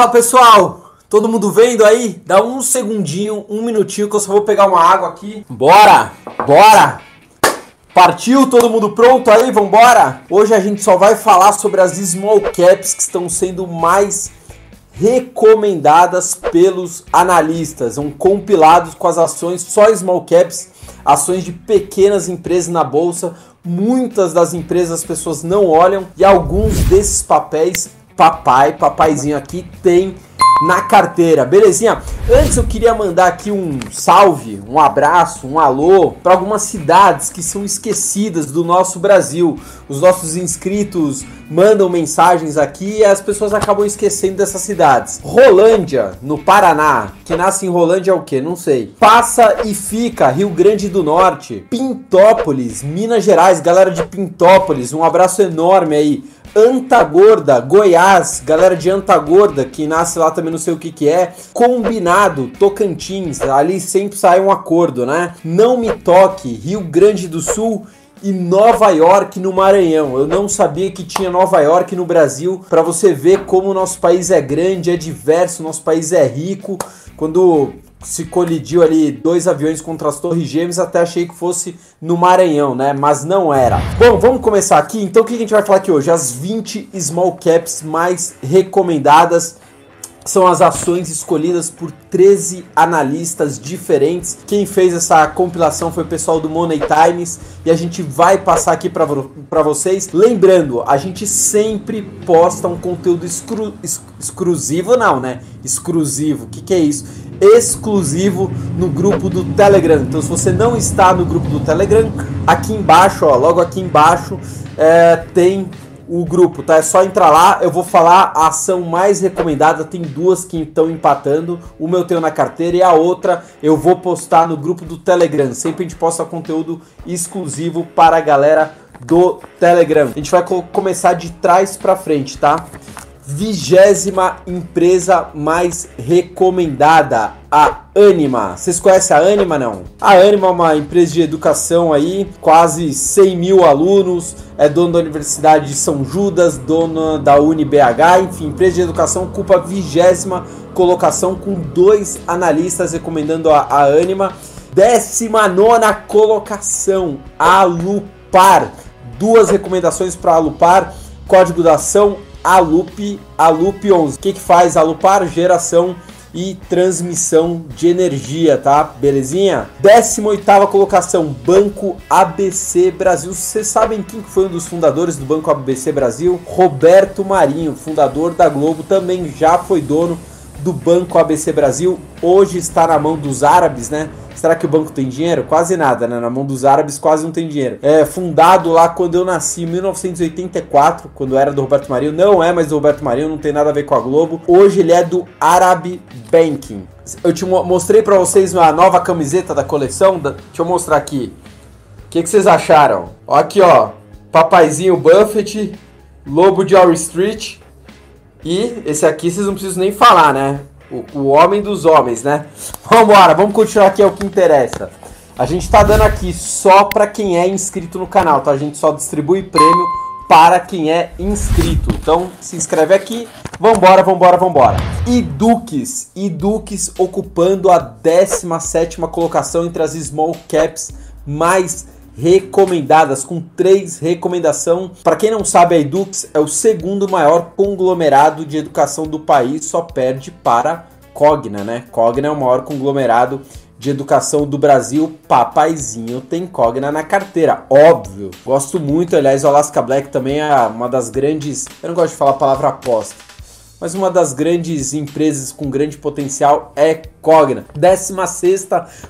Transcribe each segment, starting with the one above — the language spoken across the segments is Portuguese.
Fala pessoal, todo mundo vendo aí? Dá um segundinho, um minutinho que eu só vou pegar uma água aqui. Bora, bora! Partiu, todo mundo pronto aí? Vambora? Hoje a gente só vai falar sobre as small caps que estão sendo mais recomendadas pelos analistas, um compilados com as ações só small caps, ações de pequenas empresas na bolsa. Muitas das empresas as pessoas não olham e alguns desses papéis, papai, papaizinho aqui tem na carteira, belezinha? Antes eu queria mandar aqui um salve, um abraço, um alô para algumas cidades que são esquecidas do nosso Brasil. Os nossos inscritos mandam mensagens aqui e as pessoas acabam esquecendo dessas cidades. Rolândia, no Paraná, que nasce em Rolândia é o que? Não sei. Passa e fica, Rio Grande do Norte. Pintópolis, Minas Gerais, galera de Pintópolis, um abraço enorme aí. Antagorda, Goiás, galera de Antagorda, que nasce lá também não sei o que que é. Combinado, Tocantins, ali sempre sai um acordo, né? Não me toque, Rio Grande do Sul e Nova York no Maranhão. Eu não sabia que tinha Nova York no Brasil, para você ver como o nosso país é grande, é diverso, nosso país é rico. Quando se colidiu ali dois aviões contra as Torres Gêmeas, até achei que fosse no Maranhão, né? Mas não era. Bom, vamos começar aqui. Então, o que a gente vai falar aqui hoje? As 20 small caps mais recomendadas são as ações escolhidas por 13 analistas diferentes. Quem fez essa compilação foi o pessoal do Money Times e a gente vai passar aqui para vocês. Lembrando, a gente sempre posta um conteúdo exclu exclusivo, não, né? Exclusivo. O que, que é isso? Exclusivo no grupo do Telegram. Então, se você não está no grupo do Telegram, aqui embaixo, ó, logo aqui embaixo, é, tem o grupo, tá? É só entrar lá, eu vou falar a ação mais recomendada, tem duas que estão empatando, uma eu tenho na carteira e a outra eu vou postar no grupo do Telegram. Sempre a gente posta conteúdo exclusivo para a galera do Telegram. A gente vai co começar de trás para frente, tá? Vigésima empresa mais recomendada, a Anima. Vocês conhecem a Anima, não? A Anima é uma empresa de educação aí, quase 100 mil alunos, é dono da Universidade de São Judas, dona da UniBH, enfim, empresa de educação ocupa a vigésima colocação com dois analistas recomendando a, a Anima. Décima nona colocação, a Lupar. Duas recomendações para a Lupar, código da ação Alup, Alup 11. O que, que faz Alupar? Geração e transmissão de energia, tá? Belezinha? 18 colocação, Banco ABC Brasil. Vocês sabem quem foi um dos fundadores do Banco ABC Brasil? Roberto Marinho, fundador da Globo, também já foi dono do Banco ABC Brasil. Hoje está na mão dos árabes, né? Será que o banco tem dinheiro? Quase nada, né? Na mão dos árabes quase não tem dinheiro. É fundado lá quando eu nasci, em 1984, quando era do Roberto Marinho. Não é mais do Roberto Marinho, não tem nada a ver com a Globo. Hoje ele é do Arab Banking. Eu te mostrei para vocês uma nova camiseta da coleção. Deixa eu mostrar aqui. O que, que vocês acharam? Ó, aqui, ó. Papaizinho Buffett, Lobo de Wall Street. E esse aqui vocês não precisam nem falar, né? O, o homem dos homens, né? Vambora, vamos continuar aqui, é o que interessa. A gente tá dando aqui só para quem é inscrito no canal, tá? A gente só distribui prêmio para quem é inscrito. Então, se inscreve aqui. Vambora, vambora, vambora. E Duques, e Duques ocupando a 17 colocação entre as small caps mais recomendadas, com três recomendação. Para quem não sabe, a Edux é o segundo maior conglomerado de educação do país, só perde para Cogna, né? Cogna é o maior conglomerado de educação do Brasil, papaizinho tem Cogna na carteira, óbvio. Gosto muito, aliás, o Alaska Black também é uma das grandes. Eu não gosto de falar a palavra aposta, mas uma das grandes empresas com grande potencial é Cogna. 16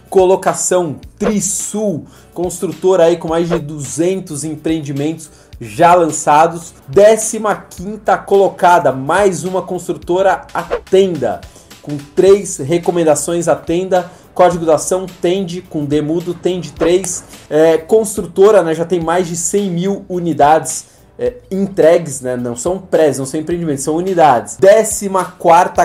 colocação, Trisul, construtora aí com mais de 200 empreendimentos já lançados. 15 colocada, mais uma construtora, a Tenda, com três recomendações a Tenda. Código da ação Tende, com Demudo, Tende 3. É, construtora, né, já tem mais de 100 mil unidades é, entregues, né? Não são prés, não são empreendimentos, são unidades. 14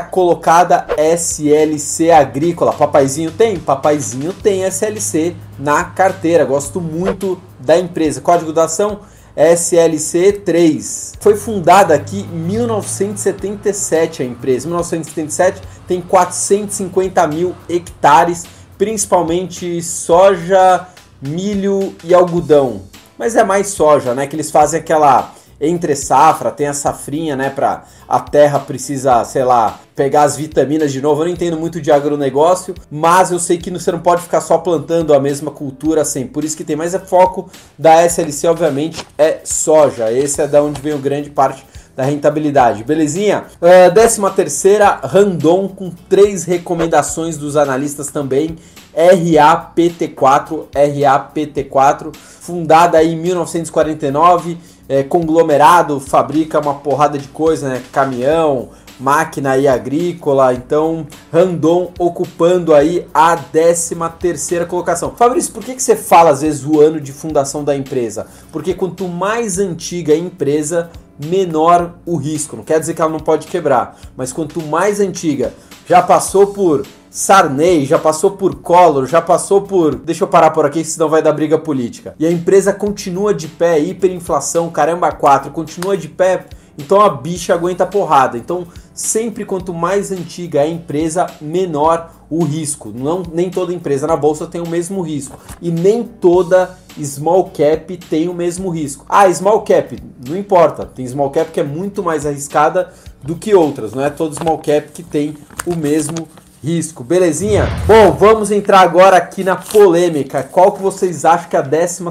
colocada SLC Agrícola. Papaizinho tem? Papaizinho tem SLC na carteira. Gosto muito da empresa. Código da ação SLC 3. Foi fundada aqui em 1977 a empresa. 1977 tem 450 mil hectares, principalmente soja, milho e algodão. Mas é mais soja, né? Que eles fazem aquela entre safra, tem a safrinha, né, para a terra precisa, sei lá, pegar as vitaminas de novo. Eu não entendo muito de agronegócio, mas eu sei que você não pode ficar só plantando a mesma cultura assim. Por isso que tem mais é foco da SLC, obviamente, é soja. Esse é da onde vem o grande parte da rentabilidade, belezinha? Uh, décima terceira, Randon, com três recomendações dos analistas também. RAPT4, RAPT4, fundada em 1949 é, conglomerado fabrica uma porrada de coisa, né? Caminhão, máquina e agrícola, então Randon ocupando aí a 13 terceira colocação. Fabrício, por que, que você fala às vezes o ano de fundação da empresa? Porque quanto mais antiga a empresa, menor o risco. Não quer dizer que ela não pode quebrar, mas quanto mais antiga, já passou por Sarney, já passou por Collor, já passou por. Deixa eu parar por aqui, senão vai dar briga política. E a empresa continua de pé, hiperinflação, caramba, 4, continua de pé. Então a bicha aguenta porrada. Então, sempre quanto mais antiga é a empresa, menor o risco. Não, nem toda empresa na bolsa tem o mesmo risco. E nem toda small cap tem o mesmo risco. Ah, small cap, não importa. Tem small cap que é muito mais arriscada do que outras. Não é todo small cap que tem o mesmo risco risco, belezinha? Bom, vamos entrar agora aqui na polêmica. Qual que vocês acham que é a 12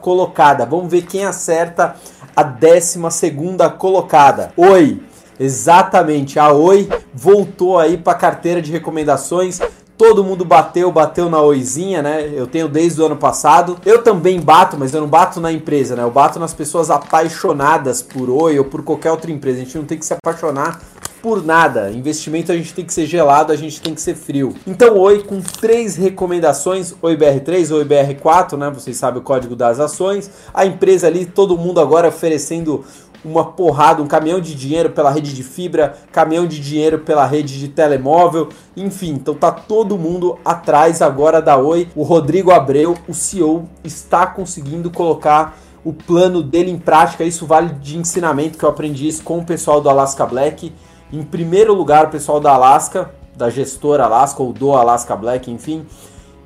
colocada? Vamos ver quem acerta a 12 colocada. Oi, exatamente, a Oi voltou aí para a carteira de recomendações. Todo mundo bateu, bateu na oizinha, né? Eu tenho desde o ano passado. Eu também bato, mas eu não bato na empresa, né? Eu bato nas pessoas apaixonadas por Oi ou por qualquer outra empresa. A gente não tem que se apaixonar por nada. Investimento a gente tem que ser gelado, a gente tem que ser frio. Então, Oi, com três recomendações, OIBR3, OIBR4, né? Vocês sabem o código das ações. A empresa ali, todo mundo agora oferecendo uma porrada, um caminhão de dinheiro pela rede de fibra, caminhão de dinheiro pela rede de telemóvel, enfim, então tá todo mundo atrás agora da Oi. O Rodrigo Abreu, o CEO, está conseguindo colocar o plano dele em prática. Isso vale de ensinamento que eu aprendi isso com o pessoal do Alaska Black. Em primeiro lugar, o pessoal da Alaska, da gestora Alaska ou do Alaska Black, enfim,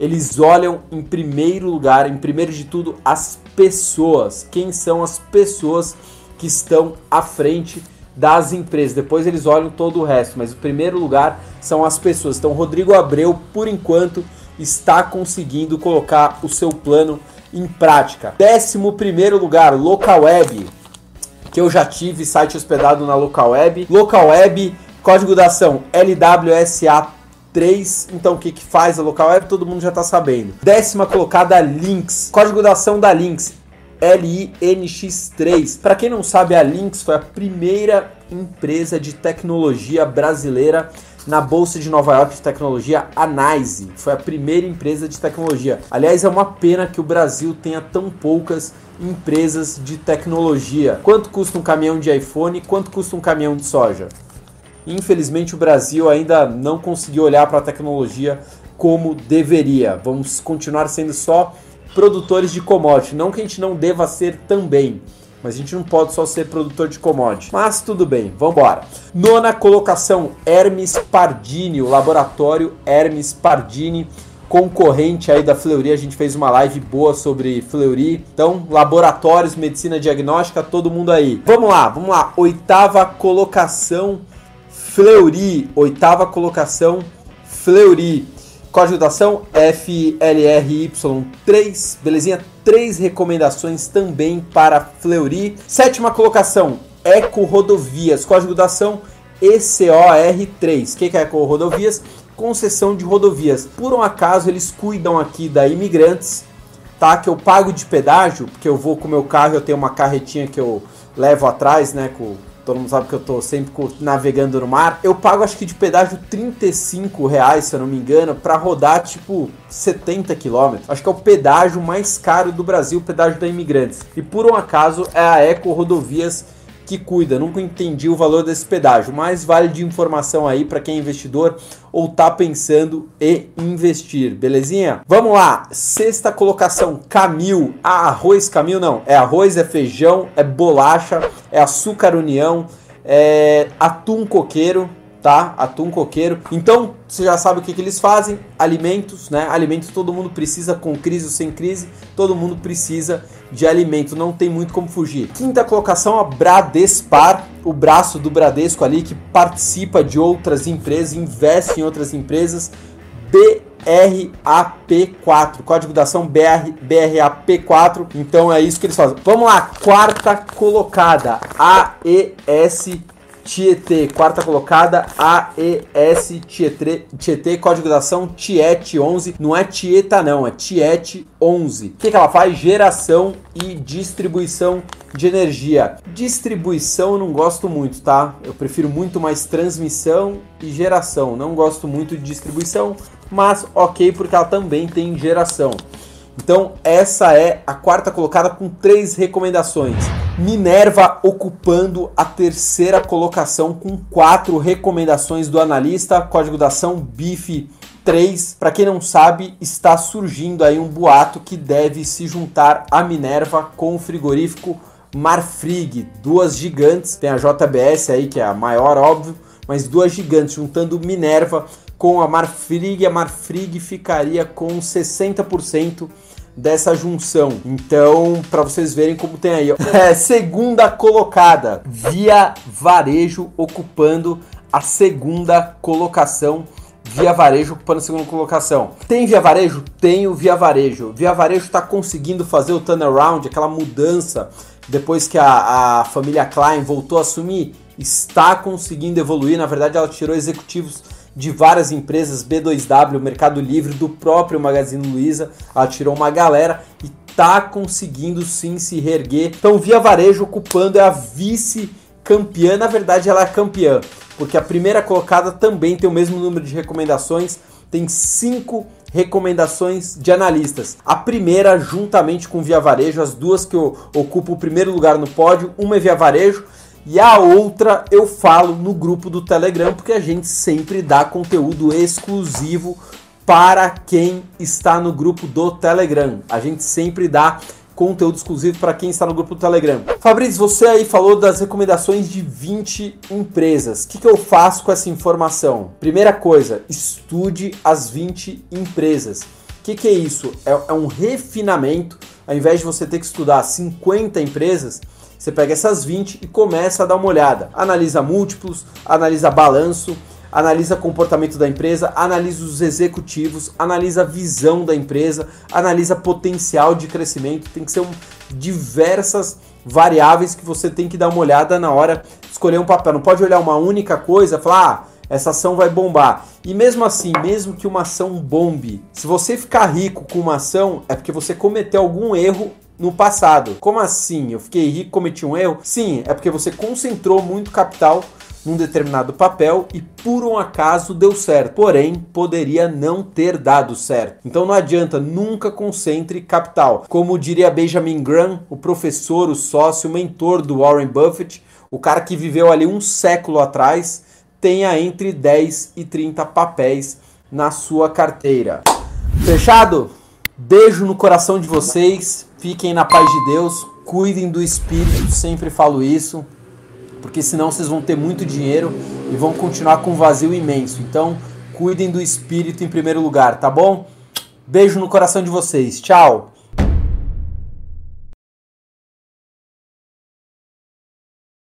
eles olham em primeiro lugar, em primeiro de tudo, as pessoas. Quem são as pessoas que estão à frente das empresas. Depois eles olham todo o resto, mas o primeiro lugar são as pessoas. Então, Rodrigo Abreu, por enquanto, está conseguindo colocar o seu plano em prática. Décimo primeiro lugar, Local Web que eu já tive site hospedado na Local Web. Local Web, código da ação LWSA 3. Então, o que, que faz a Local Web? Todo mundo já está sabendo. Décima colocada, Links. Código da ação da Links. LINX3. Para quem não sabe, a Lynx foi a primeira empresa de tecnologia brasileira na Bolsa de Nova York de tecnologia, a NICE. Foi a primeira empresa de tecnologia. Aliás, é uma pena que o Brasil tenha tão poucas empresas de tecnologia. Quanto custa um caminhão de iPhone? Quanto custa um caminhão de soja? Infelizmente, o Brasil ainda não conseguiu olhar para a tecnologia como deveria. Vamos continuar sendo só produtores de commodity. Não que a gente não deva ser também, mas a gente não pode só ser produtor de commodity. Mas tudo bem, vamos embora. Nona colocação, Hermes Pardini, o laboratório Hermes Pardini concorrente aí da Fleury, a gente fez uma live boa sobre Fleury. Então, laboratórios, medicina diagnóstica, todo mundo aí. Vamos lá, vamos lá. Oitava colocação, Fleury. Oitava colocação, Fleury. Código da ação FLRY3, belezinha? Três recomendações também para Fleury. Sétima colocação, Eco Rodovias. Código da ação ECOR3. O que é Eco Rodovias? concessão de rodovias. Por um acaso eles cuidam aqui da imigrantes, tá? Que eu pago de pedágio, porque eu vou com o meu carro, eu tenho uma carretinha que eu levo atrás, né? Com, todo mundo sabe que eu tô sempre navegando no mar. Eu pago acho que de pedágio 35 reais, se eu não me engano, para rodar tipo 70 quilômetros. Acho que é o pedágio mais caro do Brasil, o pedágio da imigrantes. E por um acaso é a Eco Rodovias que cuida. Nunca entendi o valor desse pedágio, mas vale de informação aí para quem é investidor ou tá pensando em investir, belezinha? Vamos lá, sexta colocação, Camil. Ah, arroz Camil não, é arroz, é feijão, é bolacha, é açúcar união, é atum coqueiro, tá? Atum coqueiro. Então, você já sabe o que, que eles fazem? Alimentos, né? Alimentos todo mundo precisa, com crise ou sem crise, todo mundo precisa de alimento, não tem muito como fugir. Quinta colocação, a Bradespar, o braço do Bradesco ali que participa de outras empresas, investe em outras empresas. BRAP4, código da ação BR, BRAP4. Então é isso que eles fazem. Vamos lá, quarta colocada, AES Tietê, quarta colocada, AES Tietê, Tietê código da ação Tiet 11, não é Tieta não, é Tiet 11. O que, que ela faz? Geração e distribuição de energia. Distribuição eu não gosto muito, tá? Eu prefiro muito mais transmissão e geração. Não gosto muito de distribuição, mas ok, porque ela também tem geração. Então, essa é a quarta colocada com três recomendações. Minerva ocupando a terceira colocação com quatro recomendações do analista, código da ação BIF 3. Para quem não sabe, está surgindo aí um boato que deve se juntar a Minerva com o frigorífico Marfrig, duas gigantes. Tem a JBS aí que é a maior, óbvio, mas duas gigantes juntando Minerva com a Marfrig, a Marfrig ficaria com 60% dessa junção. Então, para vocês verem como tem aí. É, segunda colocada, Via Varejo ocupando a segunda colocação. Via Varejo ocupando a segunda colocação. Tem Via Varejo? Tenho Via Varejo. Via Varejo está conseguindo fazer o turnaround, aquela mudança depois que a, a família Klein voltou a assumir. Está conseguindo evoluir. Na verdade, ela tirou executivos de várias empresas, B2W, Mercado Livre, do próprio Magazine Luiza. Ela tirou uma galera e tá conseguindo sim se reerguer. Então, Via Varejo ocupando é a vice-campeã. Na verdade, ela é campeã, porque a primeira colocada também tem o mesmo número de recomendações, tem cinco recomendações de analistas. A primeira, juntamente com Via Varejo, as duas que ocupam o primeiro lugar no pódio, uma é Via Varejo e a outra eu falo no grupo do Telegram, porque a gente sempre dá conteúdo exclusivo para quem está no grupo do Telegram. A gente sempre dá conteúdo exclusivo para quem está no grupo do Telegram. Fabrício, você aí falou das recomendações de 20 empresas. O que, que eu faço com essa informação? Primeira coisa, estude as 20 empresas. O que, que é isso? É, é um refinamento. Ao invés de você ter que estudar 50 empresas, você pega essas 20 e começa a dar uma olhada. Analisa múltiplos, analisa balanço, analisa comportamento da empresa, analisa os executivos, analisa a visão da empresa, analisa potencial de crescimento. Tem que ser um, diversas variáveis que você tem que dar uma olhada na hora de escolher um papel. Não pode olhar uma única coisa e falar, ah, essa ação vai bombar. E mesmo assim, mesmo que uma ação bombe, se você ficar rico com uma ação, é porque você cometeu algum erro no passado. Como assim? Eu fiquei rico, cometi um erro? Sim, é porque você concentrou muito capital num determinado papel e por um acaso deu certo. Porém, poderia não ter dado certo. Então não adianta, nunca concentre capital. Como diria Benjamin Graham, o professor, o sócio, o mentor do Warren Buffett, o cara que viveu ali um século atrás, tenha entre 10 e 30 papéis na sua carteira. Fechado? Beijo no coração de vocês. Fiquem na paz de Deus, cuidem do espírito, sempre falo isso, porque senão vocês vão ter muito dinheiro e vão continuar com um vazio imenso. Então, cuidem do espírito em primeiro lugar, tá bom? Beijo no coração de vocês. Tchau.